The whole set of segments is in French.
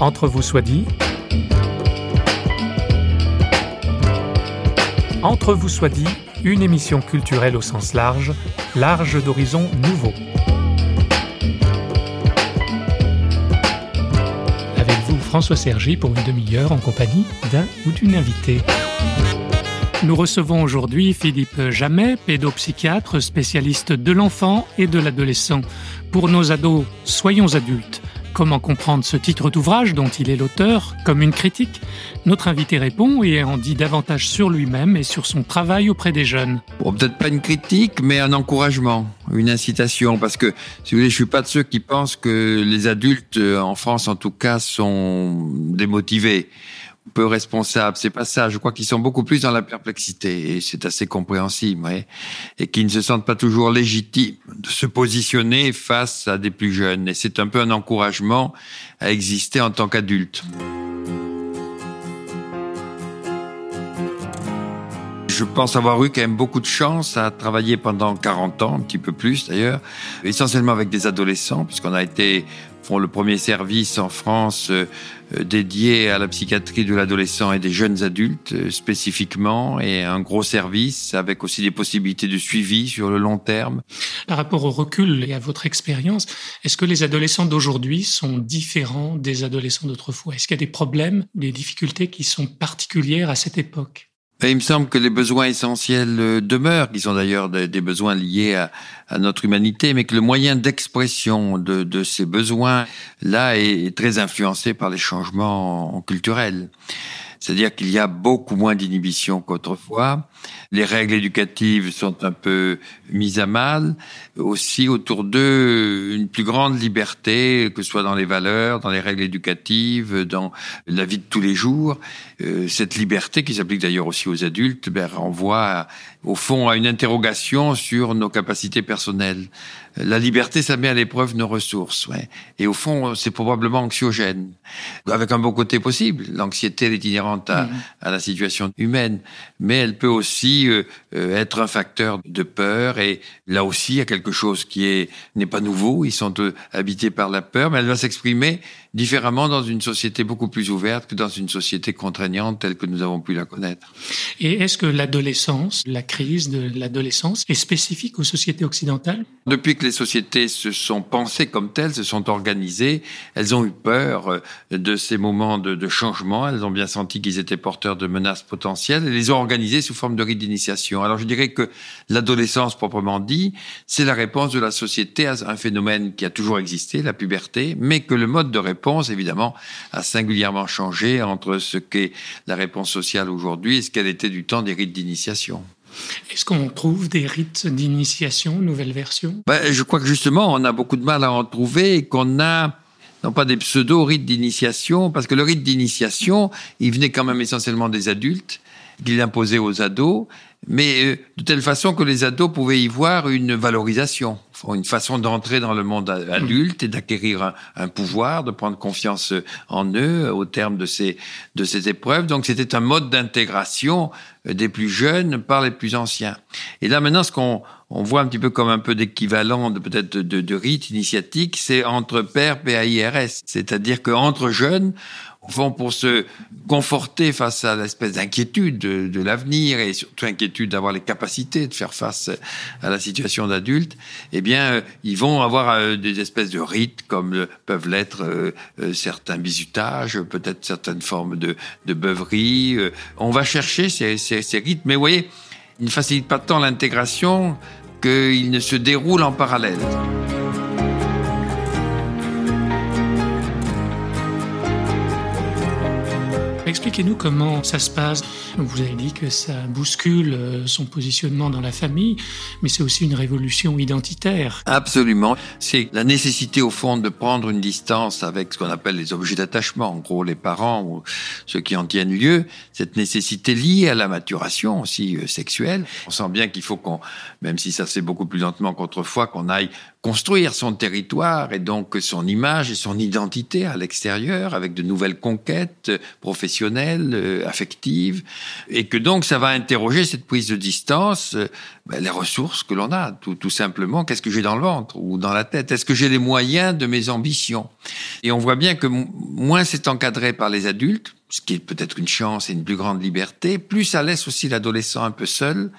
Entre vous soit dit. Entre vous soit dit, une émission culturelle au sens large, large d'horizons nouveaux. Avec vous, François Sergi, pour une demi-heure en compagnie d'un ou d'une invitée. Nous recevons aujourd'hui Philippe Jamet, pédopsychiatre, spécialiste de l'enfant et de l'adolescent. Pour nos ados, soyons adultes. Comment comprendre ce titre d'ouvrage dont il est l'auteur comme une critique Notre invité répond et en dit davantage sur lui-même et sur son travail auprès des jeunes. Peut-être pas une critique, mais un encouragement, une incitation, parce que si vous voulez, je suis pas de ceux qui pensent que les adultes en France, en tout cas, sont démotivés peu responsables. C'est pas ça. Je crois qu'ils sont beaucoup plus dans la perplexité et c'est assez compréhensible. Et qu'ils ne se sentent pas toujours légitimes de se positionner face à des plus jeunes. Et c'est un peu un encouragement à exister en tant qu'adulte. Je pense avoir eu quand même beaucoup de chance à travailler pendant 40 ans, un petit peu plus d'ailleurs, essentiellement avec des adolescents, puisqu'on a été le premier service en France euh, euh, dédié à la psychiatrie de l'adolescent et des jeunes adultes euh, spécifiquement, et un gros service avec aussi des possibilités de suivi sur le long terme. Par rapport au recul et à votre expérience, est-ce que les adolescents d'aujourd'hui sont différents des adolescents d'autrefois? Est-ce qu'il y a des problèmes, des difficultés qui sont particulières à cette époque? Il me semble que les besoins essentiels euh, demeurent, qui sont d'ailleurs des, besoins liés à, notre humanité, mais que le moyen d'expression de, ces besoins, là, est très influencé par les changements culturels. C'est-à-dire qu'il y a beaucoup moins d'inhibition qu'autrefois. Les règles éducatives sont un peu mises à mal. Aussi autour d'eux, une plus grande liberté, que ce soit dans les valeurs, dans les règles éducatives, dans la vie de tous les jours. Euh, cette liberté, qui s'applique d'ailleurs aussi aux adultes, ben, renvoie au fond à une interrogation sur nos capacités personnelles. La liberté, ça met à l'épreuve nos ressources. Ouais. Et au fond, c'est probablement anxiogène, avec un bon côté possible. L'anxiété, est inhérente à, à, la situation humaine, mais elle peut aussi euh, euh, être un facteur de peur. Et là aussi, il y a quelque chose qui est n'est pas nouveau. Ils sont euh, habités par la peur, mais elle va s'exprimer différemment dans une société beaucoup plus ouverte que dans une société contraignante telle que nous avons pu la connaître. Et est-ce que l'adolescence, la crise de l'adolescence, est spécifique aux sociétés occidentales? Depuis que les sociétés se sont pensées comme telles, se sont organisées, elles ont eu peur euh, de ces moments de, de changement, elles ont bien senti qu'ils étaient porteurs de menaces potentielles et les ont organisées sous forme de rite d'initiation. Alors je dirais que l'adolescence proprement dit, c'est la réponse de la société à un phénomène qui a toujours existé, la puberté, mais que le mode de réponse réponse, évidemment, a singulièrement changé entre ce qu'est la réponse sociale aujourd'hui et ce qu'elle était du temps des rites d'initiation. Est-ce qu'on trouve des rites d'initiation, nouvelle version ben, Je crois que justement, on a beaucoup de mal à en trouver et qu'on a non pas des pseudo-rites d'initiation, parce que le rite d'initiation, il venait quand même essentiellement des adultes, qu'il imposait aux ados, mais euh, de telle façon que les ados pouvaient y voir une valorisation, une façon d'entrer dans le monde adulte et d'acquérir un, pouvoir, de prendre confiance en eux au terme de ces, de ces épreuves. Donc c'était un mode d'intégration euh, des plus jeunes par les plus anciens. Et là maintenant, ce qu'on on voit un petit peu comme un peu d'équivalent de peut-être de, de, rite initiatique, c'est entre père, PAIRS. C'est-à-dire qu'entre jeunes, fond, pour se conforter face à l'espèce d'inquiétude de, l'avenir et surtout inquiétude d'avoir les capacités de faire face à la situation d'adulte, eh bien, euh, ils vont avoir euh, des espèces de rites comme peuvent l'être euh, certains bisutages, peut-être certaines formes de, de beuverie. on va chercher ces, ces, ces rites, mais vous voyez, ils ne facilitent pas tant l'intégration qu'ils ne se déroulent en parallèle. Expliquez-nous comment ça se passe. Vous avez dit que ça bouscule euh, son positionnement dans la famille, mais c'est aussi une révolution identitaire. Absolument. C'est la nécessité au fond de prendre une distance avec ce qu'on appelle les objets d'attachement, en gros les parents ou ceux qui en tiennent lieu. Cette nécessité liée à la maturation aussi euh, sexuelle. On sent bien qu'il faut qu'on, même si ça se fait beaucoup plus lentement qu'autrefois, qu'on aille construire son territoire et donc son image et son identité à l'extérieur avec de nouvelles conquêtes professionnelles relationnelle, euh, affective, et que donc ça va interroger cette prise de distance, euh, ben, les ressources que l'on a, tout, tout simplement. Qu'est-ce que j'ai dans le ventre ou dans la tête? Est-ce que j'ai les moyens de mes ambitions? Et on voit bien que moins c'est encadré par les adultes, ce qui est peut-être une chance et une plus grande liberté, plus ça laisse aussi l'adolescent un peu seul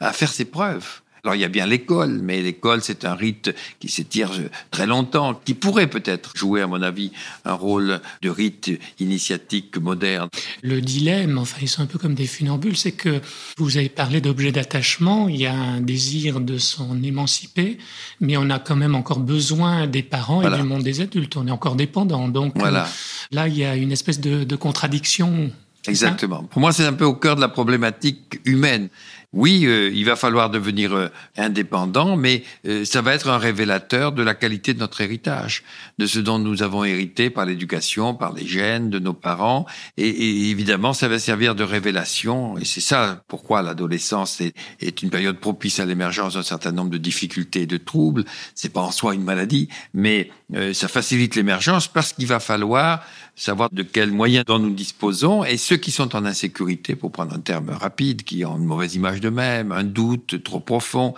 à faire ses preuves. Alors il y a bien l'école, mais l'école c'est un rite qui s'étire très longtemps, qui pourrait peut-être jouer à mon avis un rôle de rite initiatique moderne. Le dilemme, enfin ils sont un peu comme des funambules, c'est que vous avez parlé d'objet d'attachement, il y a un désir de s'en émanciper, mais on a quand même encore besoin des parents et du monde des adultes, on est encore dépendant. Donc voilà. Euh, là il y a une espèce de, de contradiction. Exactement. Pour moi c'est un peu au cœur de la problématique humaine. Oui, euh, il va falloir devenir euh, indépendant, mais euh, ça va être un révélateur de la qualité de notre héritage, de ce dont nous avons hérité par l'éducation, par les gènes de nos parents, et, évidemment, ça va servir de révélation. Et c'est ça pourquoi l'adolescence est, est, une période propice à l'émergence d'un certain nombre de difficultés et de troubles. C'est pas en soi une maladie, mais ça facilite l'émergence parce qu'il va falloir savoir de quels moyens dont nous disposons, et ceux qui sont en insécurité, pour prendre un terme rapide, qui ont une mauvaise image d'eux-mêmes, un doute trop profond,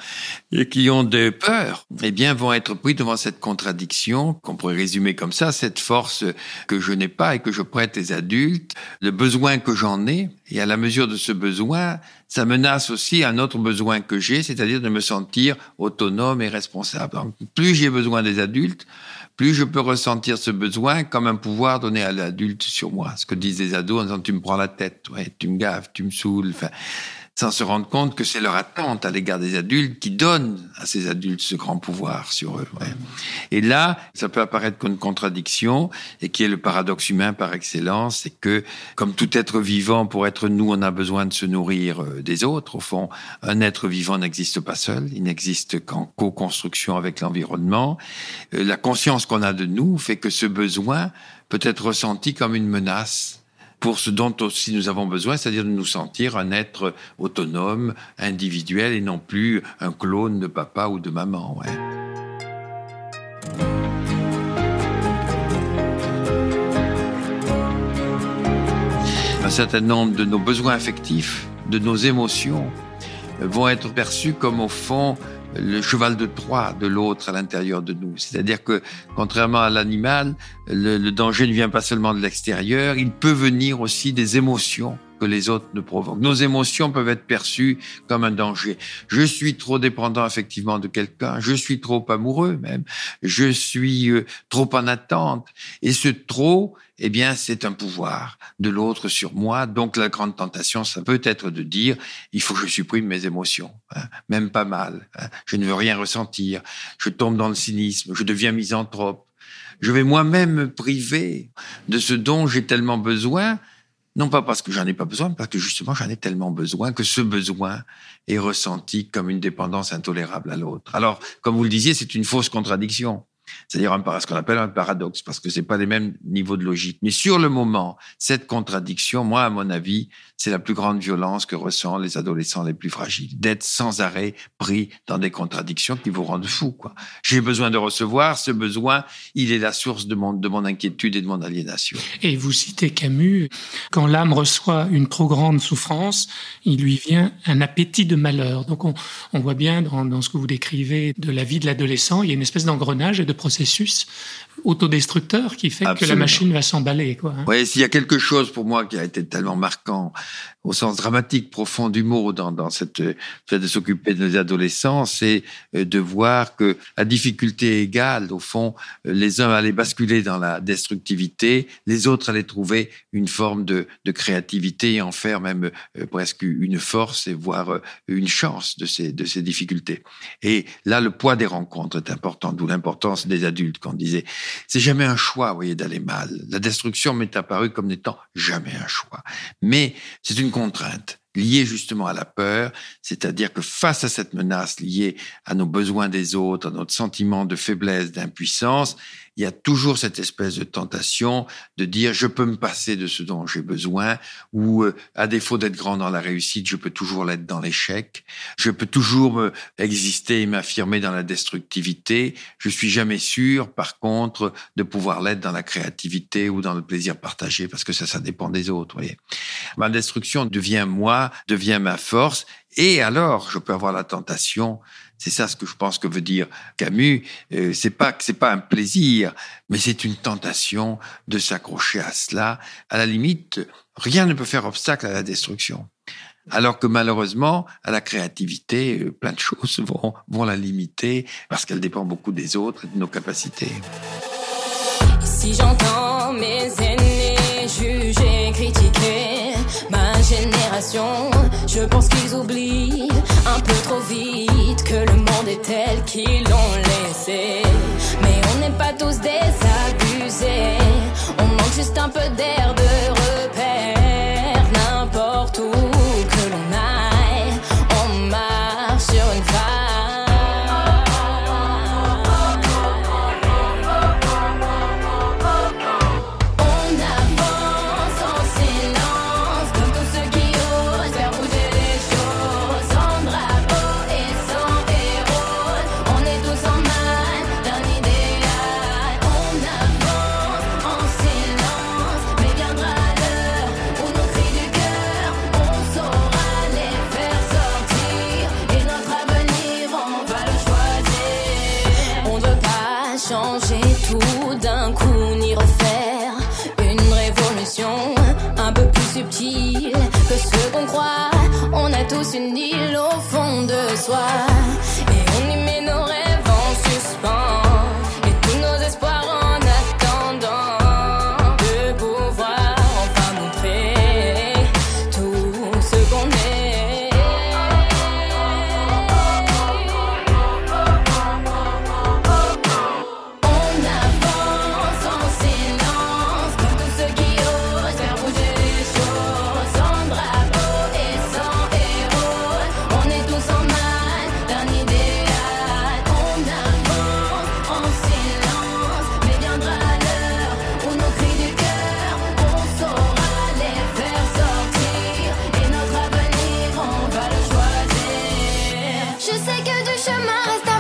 et qui ont des peurs, eh bien, vont être pris devant cette contradiction, qu'on pourrait résumer comme ça, cette force que je n'ai pas et que je prête aux adultes, le besoin que j'en ai, et à la mesure de ce besoin, ça menace aussi un autre besoin que j'ai, c'est-à-dire de me sentir autonome et responsable. Donc, plus j'ai besoin des adultes, plus je peux ressentir ce besoin comme un pouvoir donné à l'adulte sur moi. Ce que disent les ados en disant tu me prends la tête, ouais, tu me gaves, tu me saoules. Sans se rendre compte que c'est leur attente à l'égard des adultes qui donne à ces adultes ce grand pouvoir sur eux. Et là, ça peut apparaître comme une contradiction, et qui est le paradoxe humain par excellence, c'est que, comme tout être vivant, pour être nous, on a besoin de se nourrir euh, des autres. Au fond, un être vivant n'existe pas seul, il n'existe qu'en co-construction avec l'environnement. Euh, la conscience qu'on a de nous fait que ce besoin peut être ressenti comme une menace pour ce dont aussi nous avons besoin, c'est-à-dire de nous sentir un être autonome, individuel et non plus un clone de papa ou de maman. Un certain nombre de nos besoins affectifs, de nos émotions, vont être perçus comme au fond le cheval de Troie de l'autre à l'intérieur de nous. C'est-à-dire que, contrairement à l'animal, le, le, danger ne vient pas seulement de l'extérieur, il peut venir aussi des émotions que les autres ne provoquent. Nos émotions peuvent être perçues comme un danger. Je suis trop dépendant effectivement de quelqu'un, je suis trop amoureux même, je suis euh, trop en attente. Et ce trop, eh bien, c'est un pouvoir de l'autre sur moi. Donc, la grande tentation, ça peut être de dire, il faut que je supprime mes émotions, hein, même pas mal. Hein. je ne veux rien ressentir. Je tombe dans le cynisme. Je deviens misanthrope. Je vais moi-même me priver de ce dont j'ai tellement besoin, non pas parce que j'en ai pas besoin, mais parce que justement j'en ai tellement besoin que ce besoin est ressenti comme une dépendance intolérable à l'autre. Alors, comme vous le disiez, c'est une fausse contradiction. C'est-à-dire ce qu'on appelle un paradoxe, parce que c'est pas les mêmes niveaux de logique. Mais sur le moment, cette contradiction, moi, à mon avis, c'est la plus grande violence que ressentent les adolescents les plus fragiles, d'être sans arrêt pris dans des contradictions qui vous rendent fou. J'ai besoin de recevoir, ce besoin, il est la source de mon, de mon inquiétude et de mon aliénation. Et vous citez Camus, quand l'âme reçoit une trop grande souffrance, il lui vient un appétit de malheur. Donc on, on voit bien dans, dans ce que vous décrivez de la vie de l'adolescent, il y a une espèce d'engrenage et de processus autodestructeur qui fait que la machine va s'emballer. Quoi, hein. Oui, s'il y a quelque chose pour moi qui a été tellement marquant au sens dramatique profond du mot dans, dans cette fait de s'occuper de nos adolescents, c'est euh, de voir que à difficulté égale, au fond, les uns allaient basculer dans la destructivité, les autres allaient trouver une forme de, de créativité et en faire même euh, presque une force et voire euh, une chance de ces, de ces difficultés. Et là, le poids des rencontres est important, d'où l'importance des adultes qu'on disait. C'est jamais un choix, voyez, d'aller mal. La destruction m'est apparue comme n'étant jamais un choix. Mais c'est une contrainte liée justement à la peur, c'est-à-dire que face à cette menace liée à nos besoins des autres, à notre sentiment de faiblesse, d'impuissance, il y a toujours cette espèce de tentation de dire je peux me passer de ce dont j'ai besoin ou euh, à défaut d'être grand dans la réussite, je peux toujours l'être dans l'échec. Je peux toujours exister et m'affirmer dans la destructivité. Je suis jamais sûr, par contre, de pouvoir l'être dans la créativité ou dans le plaisir partagé parce que ça, ça dépend des autres. Voyez. Ma destruction devient moi, devient ma force et alors, je peux avoir la tentation. C'est ça ce que je pense que veut dire Camus. Euh, c'est pas que c'est pas un plaisir, mais c'est une tentation de s'accrocher à cela. À la limite, rien ne peut faire obstacle à la destruction. Alors que malheureusement, à la créativité, euh, plein de choses vont, vont la limiter parce qu'elle dépend beaucoup des autres et de nos capacités. Si j'entends mes aînés juger, critiquer ma génération, je pense qu'ils oublient un peu trop vite que le monde est tel qu'ils l'ont laissé. Mais on n'est pas tous désabusés, on manque juste un peu d'air changer tout d'un coup ni refaire une révolution un peu plus subtile que ce qu'on croit. On a tous une île au fond de soi Je sais que du chemin reste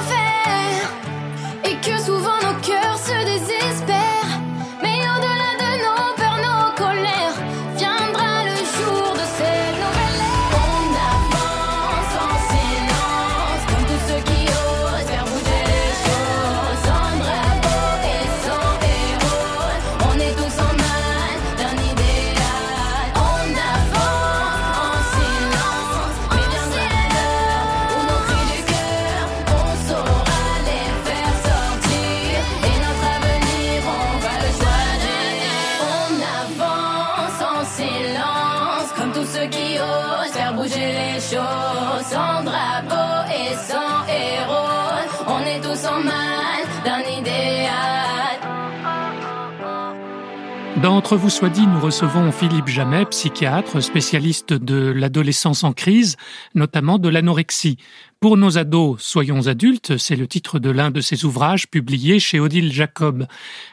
Dans Entre vous soit dit, nous recevons Philippe Jamet, psychiatre, spécialiste de l'adolescence en crise, notamment de l'anorexie. Pour nos ados, soyons adultes, c'est le titre de l'un de ses ouvrages publiés chez Odile Jacob.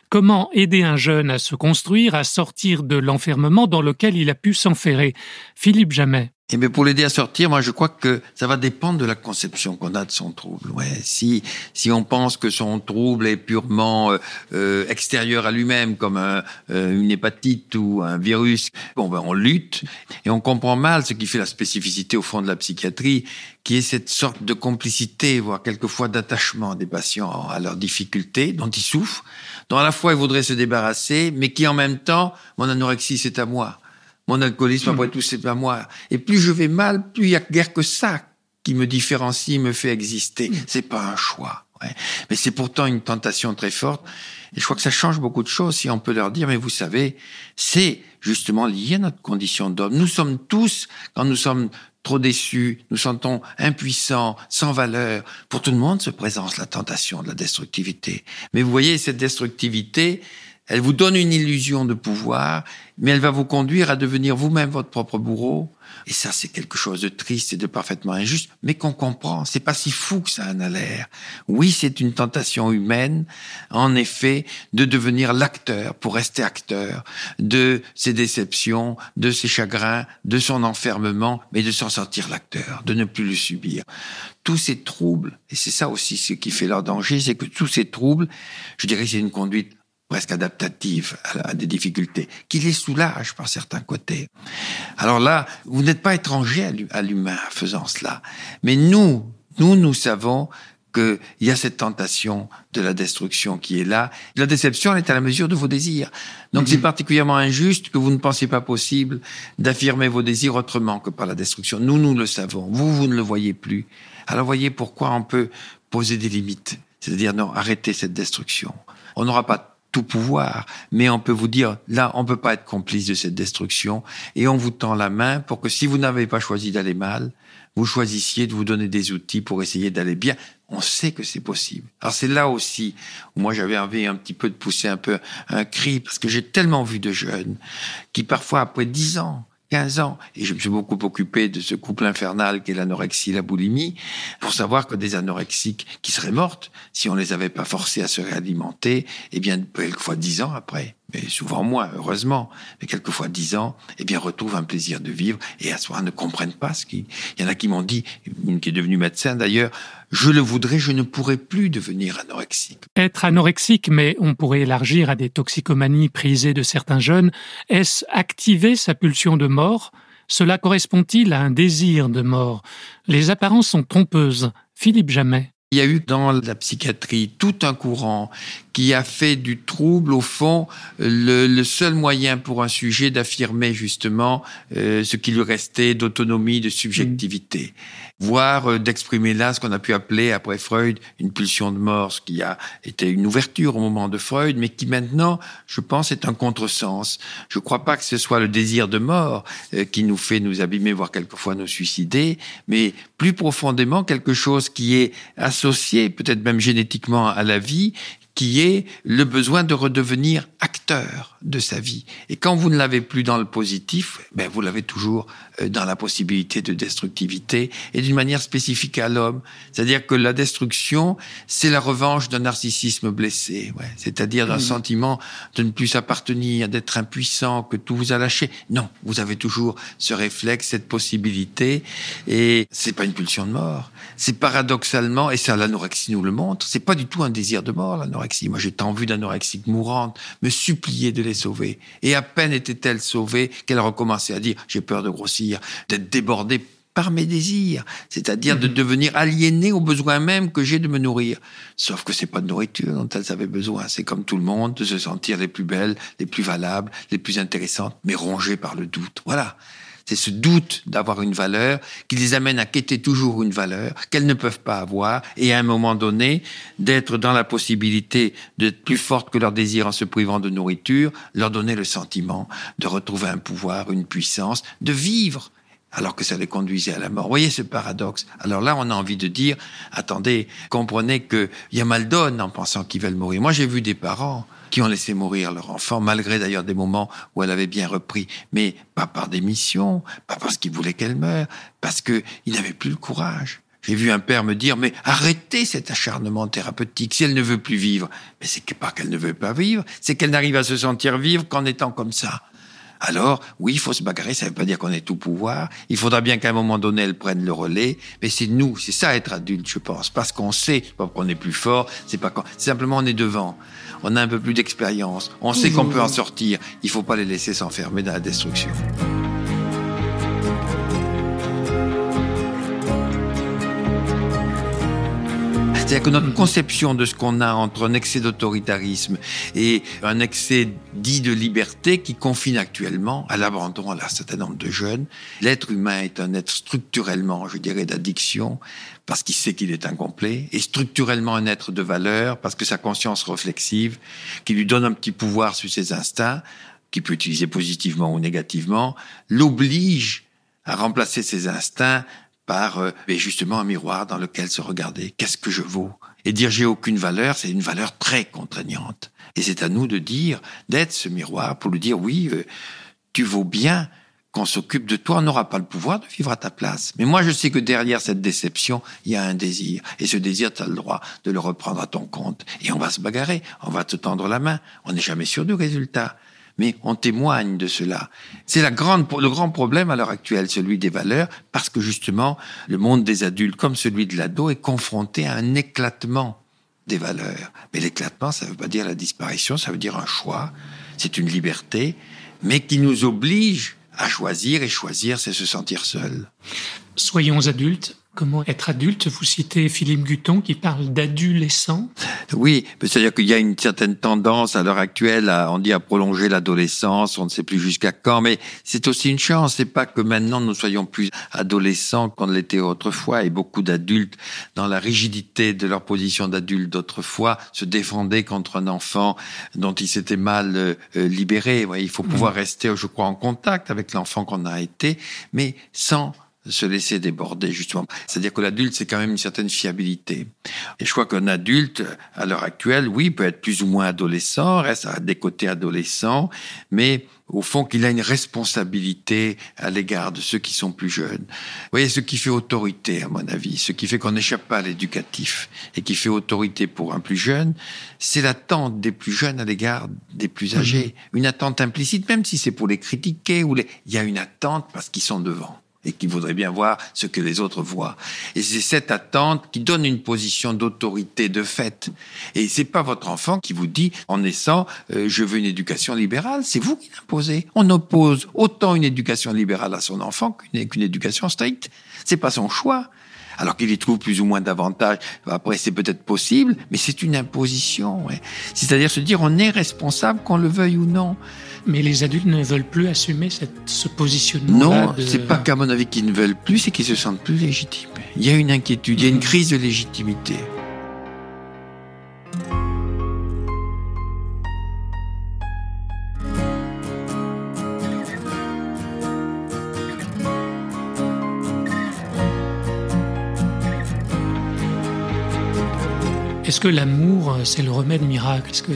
Comment aider un jeune à se construire, à sortir de l'enfermement dans lequel il a pu s'enferrer? Philippe Jamet. Et bien pour l'aider à sortir, moi je crois que ça va dépendre de la conception qu'on a de son trouble. Ouais, si si on pense que son trouble est purement euh, euh, extérieur à lui-même, comme un, euh, une hépatite ou un virus, bon ben on lutte et on comprend mal ce qui fait la spécificité au fond de la psychiatrie, qui est cette sorte de complicité, voire quelquefois d'attachement des patients à leurs difficultés dont ils souffrent, dont à la fois ils voudraient se débarrasser, mais qui en même temps, mon anorexie c'est à moi. Mon alcoolisme, après tout, c'est pas moi. Et plus je vais mal, plus il y a guère que ça qui me différencie, me fait exister. C'est pas un choix. Ouais. Mais c'est pourtant une tentation très forte. Et je crois que ça change beaucoup de choses si on peut leur dire, mais vous savez, c'est justement lié à notre condition d'homme. Nous sommes tous, quand nous sommes trop déçus, nous sentons impuissants, sans valeur. Pour tout le monde se présente la tentation de la destructivité. Mais vous voyez, cette destructivité, Elle vous donne une illusion de pouvoir, mais elle va vous conduire à devenir vous-même votre propre bourreau. Et ça, c'est quelque chose de triste et de parfaitement injuste, mais qu'on comprend. C'est pas si fou que ça en a l'air. Oui, c'est une tentation humaine, en effet, de devenir l'acteur pour rester acteur de ses déceptions, de ses chagrins, de son enfermement, mais de s'en sortir l'acteur, de ne plus le subir. Tous ces troubles, et c'est ça aussi ce qui fait leur danger, c'est que tous ces troubles, je dirais, c'est une conduite presque adaptative à, des difficultés, qui les soulage par certains côtés. Alors là, vous n'êtes pas étranger à l'humain faisant cela. Mais nous, nous, nous savons qu'il y a cette tentation de la destruction qui est là. La déception, elle est à la mesure de vos désirs. Donc c'est mhm. particulièrement injuste que vous ne pensiez pas possible d'affirmer vos désirs autrement que par la destruction. Nous, nous le savons. Vous, vous ne le voyez plus. Alors voyez pourquoi on peut poser des limites. C'est-à-dire, non, arrêtez cette destruction. On n'aura pas tout pouvoir, mais on peut vous dire, là, on peut pas être complice de cette destruction, et on vous tend la main pour que si vous n'avez pas choisi d'aller mal, vous choisissiez de vous donner des outils pour essayer d'aller bien. On sait que c'est possible. Alors c'est là aussi où moi j'avais envie un petit peu de pousser un peu un cri, parce que j'ai tellement vu de jeunes qui parfois après dix ans, 15 ans. Et je me suis beaucoup occupé de ce couple infernal qu'est l'anorexie et la boulimie, pour savoir que des anorexiques qui seraient mortes, si on les avait pas forcés à se réalimenter, eh bien, quelquefois 10 ans après, mais souvent moins, heureusement, mais quelquefois dix ans, eh bien, retrouvent un plaisir de vivre et à ce moment ne comprennent pas ce qui. Il y en a qui m'ont dit, une qui est devenue médecin d'ailleurs, je le voudrais, je ne pourrais plus devenir anorexique. Être anorexique, mais on pourrait élargir à des toxicomanies prisées de certains jeunes, est-ce activer sa pulsion de mort? Cela correspond-il à un désir de mort? Les apparences sont trompeuses. Philippe Jamais. Il y a eu dans la psychiatrie tout un courant qui a fait du trouble, au fond, le, seul moyen pour un sujet d'affirmer justement euh, ce qui lui restait d'autonomie, de subjectivité voire euh, d'exprimer là ce qu'on a pu appeler, après Freud, une pulsion de mort, ce qui a été une ouverture au moment de Freud, mais qui maintenant, je pense, est un contresens. Je ne crois pas que ce soit le désir de mort euh, qui nous fait nous abîmer, voire quelquefois nous suicider, mais plus profondément quelque chose qui est associé, peut-être même génétiquement, à la vie, qui est le besoin de redevenir acteur de sa vie. Et quand vous ne l'avez plus dans le positif, ben vous l'avez toujours dans la possibilité de destructivité et d'une manière spécifique à l'homme. C'est-à-dire que la destruction, c'est la revanche d'un narcissisme blessé, ouais. c'est-à-dire d'un sentiment de ne plus s'appartenir, d'être impuissant, que tout vous a lâché. Non, vous avez toujours ce réflexe, cette possibilité, et c'est pas une pulsion de mort. C'est paradoxalement, et ça l'anorexie nous le montre, c'est pas du tout un désir de mort l'anorexie. Moi j'ai tant vu d'anorexiques mourantes me supplier de les sauver, et à peine était-elle sauvée qu'elle recommençait à dire j'ai peur de grossir d'être débordé par mes désirs, c'est-à-dire de mhm. devenir aliéné au besoin même que j'ai de me nourrir. Sauf que c'est pas de nourriture dont elles avaient besoin, c'est comme tout le monde, de se sentir les plus belles, les plus valables, les plus intéressantes, mais rongées par le doute. Voilà. C'est ce doute d'avoir une valeur qui les amène à quitter toujours une valeur qu'elles ne peuvent pas avoir et à un moment donné d'être dans la possibilité d'être plus fortes que leurs désirs en se privant de nourriture, leur donner le sentiment de retrouver un pouvoir, une puissance, de vivre alors que ça les conduisait à la mort. Voyez ce paradoxe Alors là, on a envie de dire, attendez, comprenez qu'il y a mal donne en pensant qu'ils veulent mourir. Moi, j'ai vu des parents qui ont laissé mourir leur enfant, malgré d'ailleurs des moments où elle avait bien repris, mais pas par démission, pas parce qu'ils voulaient qu'elle meure, parce qu'ils n'avaient plus le courage. J'ai vu un père me dire, mais arrêtez cet acharnement thérapeutique. Si elle ne veut plus vivre, mais c'est pas qu'elle ne veut pas vivre, c'est qu'elle n'arrive à se sentir vivre qu'en étant comme ça. Alors, oui, il faut se bagarrer, ça ne veut pas dire qu'on est tout pouvoir. Il faudra bien qu'à un moment donné, elle prenne le relais. Mais c'est nous, c'est ça être adulte, je pense. Parce qu'on sait, pas qu'on est plus fort, c'est pas quand, simplement on est devant on a un peu plus d'expérience, on sait qu'on peut en sortir, il ne faut pas les laisser s'enfermer dans la destruction. C'est-à-dire que notre conception de ce qu'on a entre un excès d'autoritarisme et un excès dit de liberté qui confine actuellement à l'abandon à un certain nombre de jeunes. L'être humain est un être structurellement, je dirais, d'addiction parce qu'il sait qu'il est incomplet et structurellement un être de valeur parce que sa conscience réflexive qui lui donne un petit pouvoir sur ses instincts qu'il peut utiliser positivement ou négativement l'oblige à remplacer ses instincts par euh, justement un miroir dans lequel se regarder. Qu'est-ce que je vaux? Et dire j'ai aucune valeur, c'est une valeur très contraignante. Et c'est à nous de dire, d'être ce miroir pour lui dire oui, euh, tu vaux bien qu'on s'occupe de toi, on n'aura pas le pouvoir de vivre à ta place. Mais moi, je sais que derrière cette déception, il y a un désir. Et ce désir, tu as le droit de le reprendre à ton compte. Et on va se bagarrer, on va te tendre la main. On n'est jamais sûr du résultat. Mais on témoigne de cela. C'est le grand problème à l'heure actuelle, celui des valeurs, parce que justement, le monde des adultes, comme celui de l'ado, est confronté à un éclatement des valeurs. Mais l'éclatement, ça ne veut pas dire la disparition, ça veut dire un choix. C'est une liberté, mais qui nous oblige à choisir, et choisir, c'est se sentir seul. Soyons adultes. Comment être adulte? Vous citez Philippe Guton qui parle d'adolescent. Oui, c'est-à-dire qu'il y a une certaine tendance à l'heure actuelle, à, on dit à prolonger l'adolescence, on ne sait plus jusqu'à quand, mais c'est aussi une chance. C'est pas que maintenant nous soyons plus adolescents qu'on l'était autrefois, et beaucoup d'adultes, dans la rigidité de leur position d'adulte d'autrefois, se défendaient contre un enfant dont ils s'étaient mal euh, libérés. Ouais, il faut pouvoir rester, je crois, en contact avec l'enfant qu'on a été, mais sans se laisser déborder justement. C'est-à-dire que l'adulte, c'est quand même une certaine fiabilité. Et je crois qu'un adulte, à l'heure actuelle, oui, peut être plus ou moins adolescent, reste à des côtés adolescents, mais au fond qu'il a une responsabilité à l'égard de ceux qui sont plus jeunes. Vous voyez, ce qui fait autorité, à mon avis, ce qui fait qu'on n'échappe pas à l'éducatif et qui fait autorité pour un plus jeune, c'est l'attente des plus jeunes à l'égard des plus âgés. Une attente implicite, même si c'est pour les critiquer ou les... Il y a une attente parce qu'ils sont devant et qui voudrait bien voir ce que les autres voient. Et c'est cette attente qui donne une position d'autorité de fait. Et c'est pas votre enfant qui vous dit en naissant euh, je veux une éducation libérale, c'est vous qui l'imposez. On oppose autant une éducation libérale à son enfant qu'une éducation stricte. C'est pas son choix. Alors qu'il y trouve plus ou moins d'avantages. Après, c'est peut-être possible, mais c'est une imposition. Ouais. C'est-à-dire se dire on est responsable qu'on le veuille ou non. Mais les adultes ne veulent plus assumer cette, ce positionnement. Non, c'est pas qu'à mon avis qu'ils ne veulent plus, c'est qu'ils se sentent plus légitimes. Il y a une inquiétude, il y a une crise de légitimité. Est-ce que l'amour, c'est le remède miracle? Est-ce que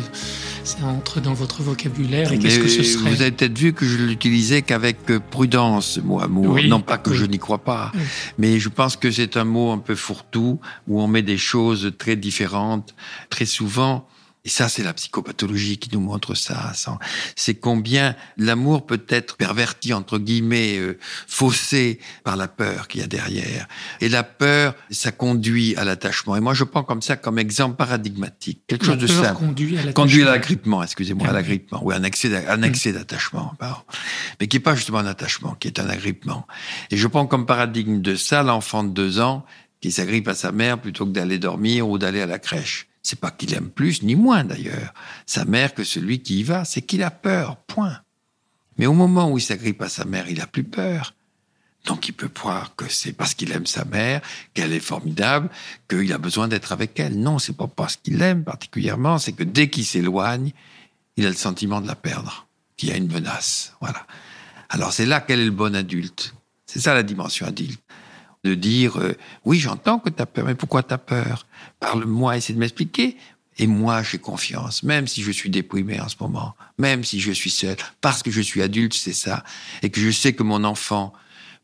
ça entre dans votre vocabulaire et qu'est-ce que ce serait Vous avez peut-être vu que je l'utilisais qu'avec prudence, mot amour. Oui, non pas que oui. je n'y crois pas, Oui. mais je pense que c'est un mot un peu fourre-tout où on met des choses très différentes. Très souvent, et ça, c'est la psychopathologie qui nous montre ça. ça. C'est combien l'amour peut être perverti, entre guillemets, euh, faussé par la peur qu'il y a derrière. Et la peur, ça conduit à l'attachement. Et moi, je prends comme ça comme exemple paradigmatique. Quelque La chose de simple. conduit à. Conduit à l'agrippement, excusez-moi, Ah à oui. l'agrippement. Oui, un excès, d'attachement, pardon. Mais qui est pas justement un attachement, qui est un agrippement. Et je prends comme paradigme de ça l'enfant de deux ans qui s'agrippe à sa mère plutôt que d'aller dormir ou d'aller à la crèche. C'est pas qu'il aime plus, ni moins d'ailleurs, sa mère que celui qui y va, c'est qu'il a peur, point. Mais au moment où il s'agrippe à sa mère, il a plus peur. Donc il peut croire que c'est parce qu'il aime sa mère, qu'elle est formidable, qu'il a besoin d'être avec elle. Non, c'est pas parce qu'il l'aime particulièrement, c'est que dès qu'il s'éloigne, il a le sentiment de la perdre, qu'il y a une menace. Voilà. Alors c'est là qu'elle est le bon adulte. C'est ça la dimension adulte. De dire, euh, oui, j'entends que tu as peur, mais pourquoi tu as peur? Parle-moi, essaie de m'expliquer. Et moi, j'ai confiance, même si je suis déprimé en ce moment, même si je suis seul, parce que je suis adulte, c'est ça, et que je sais que mon enfant,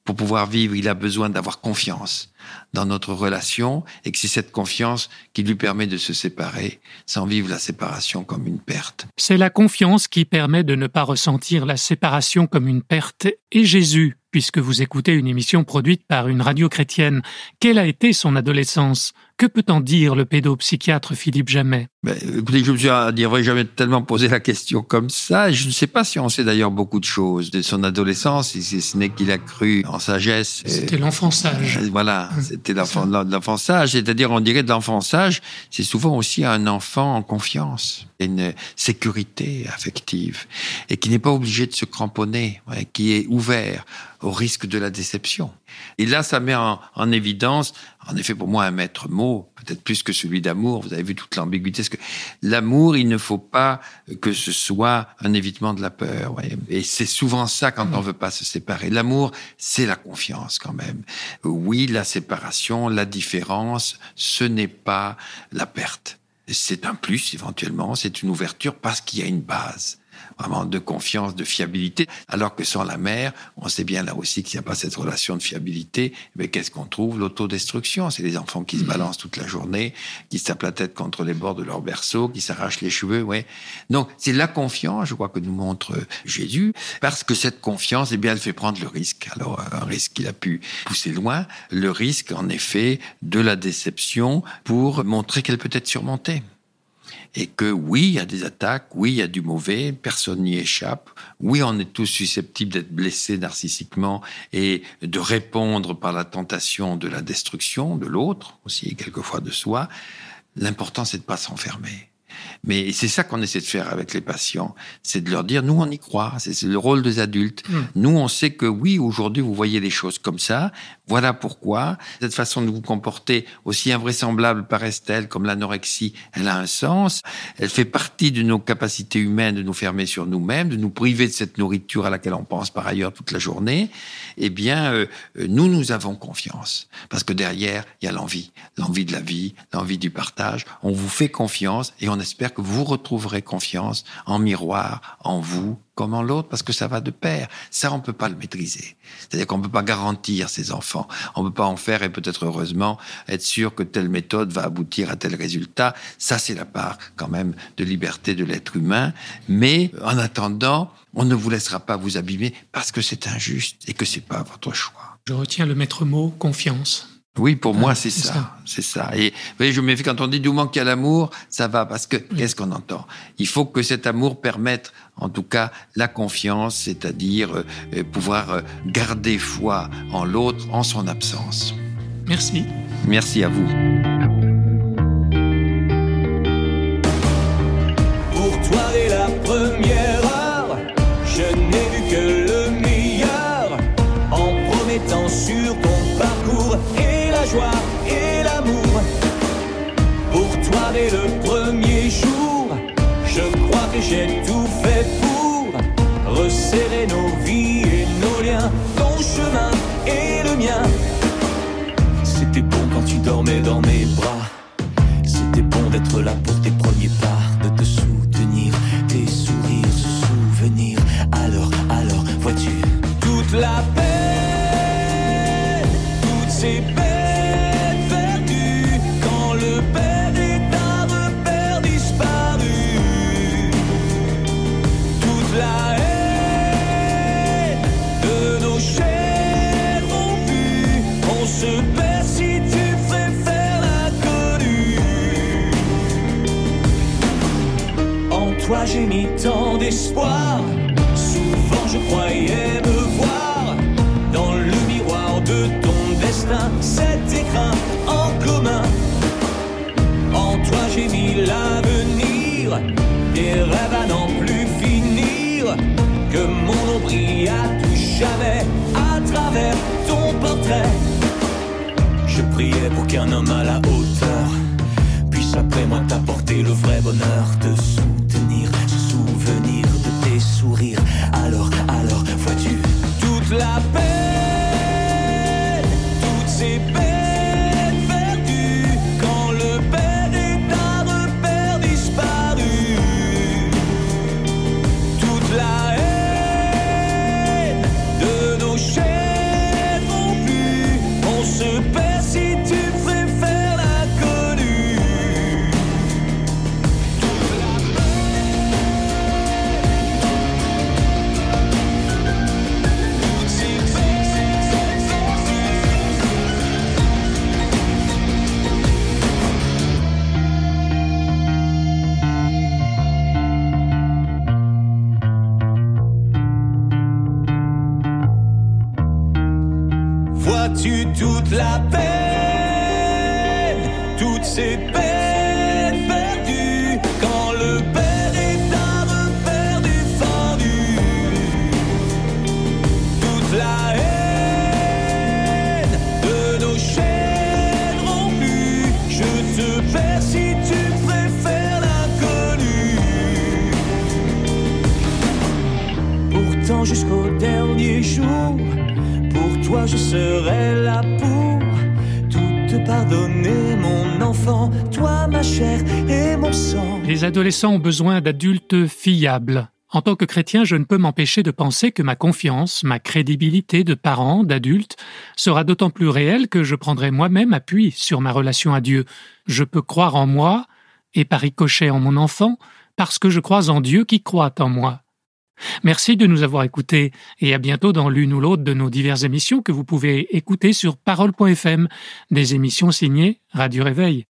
pour pouvoir vivre, il a besoin d'avoir confiance dans notre relation, et que c'est cette confiance qui lui permet de se séparer sans vivre la séparation comme une perte. C'est la confiance qui permet de ne pas ressentir la séparation comme une perte. Et Jésus, puisque vous écoutez une émission produite par une radio chrétienne, quelle a été son adolescence? Que peut en dire le pédopsychiatre Philippe Jamet? Ben, écoutez, je me suis à dire vrai, jamais tellement posé la question comme ça. Je ne sais pas si on sait d'ailleurs beaucoup de choses de son adolescence, si ce n'est qu'il a cru en sagesse. C'était l'enfant sage. Euh, Voilà, c'était l'enfant- sage. C'est-à-dire, on dirait de l'enfant sage, c'est souvent aussi un enfant en confiance, une sécurité affective, et qui n'est pas obligé de se cramponner, qui est ouvert au risque de la déception. Et là, ça met en, en évidence, en effet, pour moi, un maître mot, peut-être plus que celui d'amour. Vous avez vu toute l'ambiguïté. Parce que l'amour, il ne faut pas que ce soit un évitement de la peur. Et c'est souvent ça quand on veut pas se séparer. L'amour, c'est la confiance quand même. Oui, la séparation, la différence, ce n'est pas la perte. C'est un plus éventuellement, c'est une ouverture parce qu'il y a une base vraiment de confiance, de fiabilité. Alors que sans la mère, on sait bien là aussi qu'il n'y a pas cette relation de fiabilité. Mais qu'est-ce qu'on trouve? L'autodestruction. C'est les enfants qui se balancent toute la journée, qui se tapent la tête contre les bords de leur berceau, qui s'arrachent les cheveux. Ouais. Donc c'est la confiance, je crois, que nous montre Jésus, parce que cette confiance, eh bien, elle fait prendre le risque. Alors un risque qu'il a pu pousser loin, le risque, en effet, de la déception pour montrer qu'elle peut être surmontée et que oui, il y a des attaques, oui, il y a du mauvais, personne n'y échappe, oui, on est tous susceptibles d'être blessés narcissiquement et de répondre par la tentation de la destruction de l'autre, aussi quelquefois de soi. L'important, c'est de pas s'enfermer. Mais c'est ça qu'on essaie de faire avec les patients, c'est de leur dire, nous, on y croit, c'est c'est le rôle des adultes. Nous, on sait que oui, aujourd'hui, vous voyez les choses comme ça, voilà pourquoi. Cette façon de vous comporter, aussi invraisemblable paraisse-t-elle, comme l'anorexie, elle a un sens. Elle fait partie de nos capacités humaines de nous fermer sur nous-mêmes, de nous priver de cette nourriture à laquelle on pense par ailleurs toute la journée. Eh bien, euh, euh, nous, nous avons confiance. Parce que derrière, il y a l'envie. L'envie de la vie, l'envie du partage. On vous fait confiance et on espère que vous retrouverez confiance en miroir, en vous, l'autre, parce que ça va de pair. Ça, on peut pas le maîtriser. C'est-à-dire qu'on peut pas garantir ses enfants. On peut pas en faire, et peut-être heureusement, être sûr que telle méthode va aboutir à tel résultat. Ça, c'est la part, quand même, de liberté de l'être humain. Mais, en attendant, on ne vous laissera pas vous abîmer parce que c'est injuste et que c'est pas votre choix. Je retiens le maître mot confiance. Oui, pour moi, Ah, c'est c'est ça. ça. C'est ça. Et vous voyez, je me méfie quand on dit du y a l'amour, ça va. Parce que qu'est-ce qu'on entend? Il faut que cet amour permette, en tout cas, la confiance, c'est-à-dire euh, euh, pouvoir euh, garder foi en l'autre en son absence. Merci. Merci à vous. Pour toi dès la première et l'amour. Pour toi dès le premier jour, je crois que j'ai tout fait pour resserrer nos vies et nos liens, ton chemin et le mien. C'était bon quand tu dormais dans mes bras. C'était bon d'être là pour tes premiers toi j'ai mis tant d'espoir. Souvent je croyais me voir dans le miroir de ton destin, cet écrin en commun. En toi j'ai mis l'avenir, des rêves à n'en plus finir. Que mon nom brille à tout jamais à travers ton portrait. Je priais pour qu'un homme à la hauteur puisse après moi t'apporter le vrai bonheur, te soutenir, toute jusqu'au dernier jour. Pour toi, je serai là pour tout te pardonner, mon enfant. Toi, ma chair et mon sang. Les adolescents ont besoin d'adultes fiables. En tant que chrétien, je ne peux m'empêcher de penser que ma confiance, ma crédibilité de parent, d'adulte, sera d'autant plus réelle que je prendrai moi-même appui sur ma relation à Dieu. Je peux croire en moi, et par ricochet en mon enfant, parce que je crois en Dieu qui croit en moi. Merci de nous avoir écoutés et à bientôt dans l'une ou l'autre de nos diverses émissions que vous pouvez écouter sur parole.fm, des émissions signées Radio Réveil.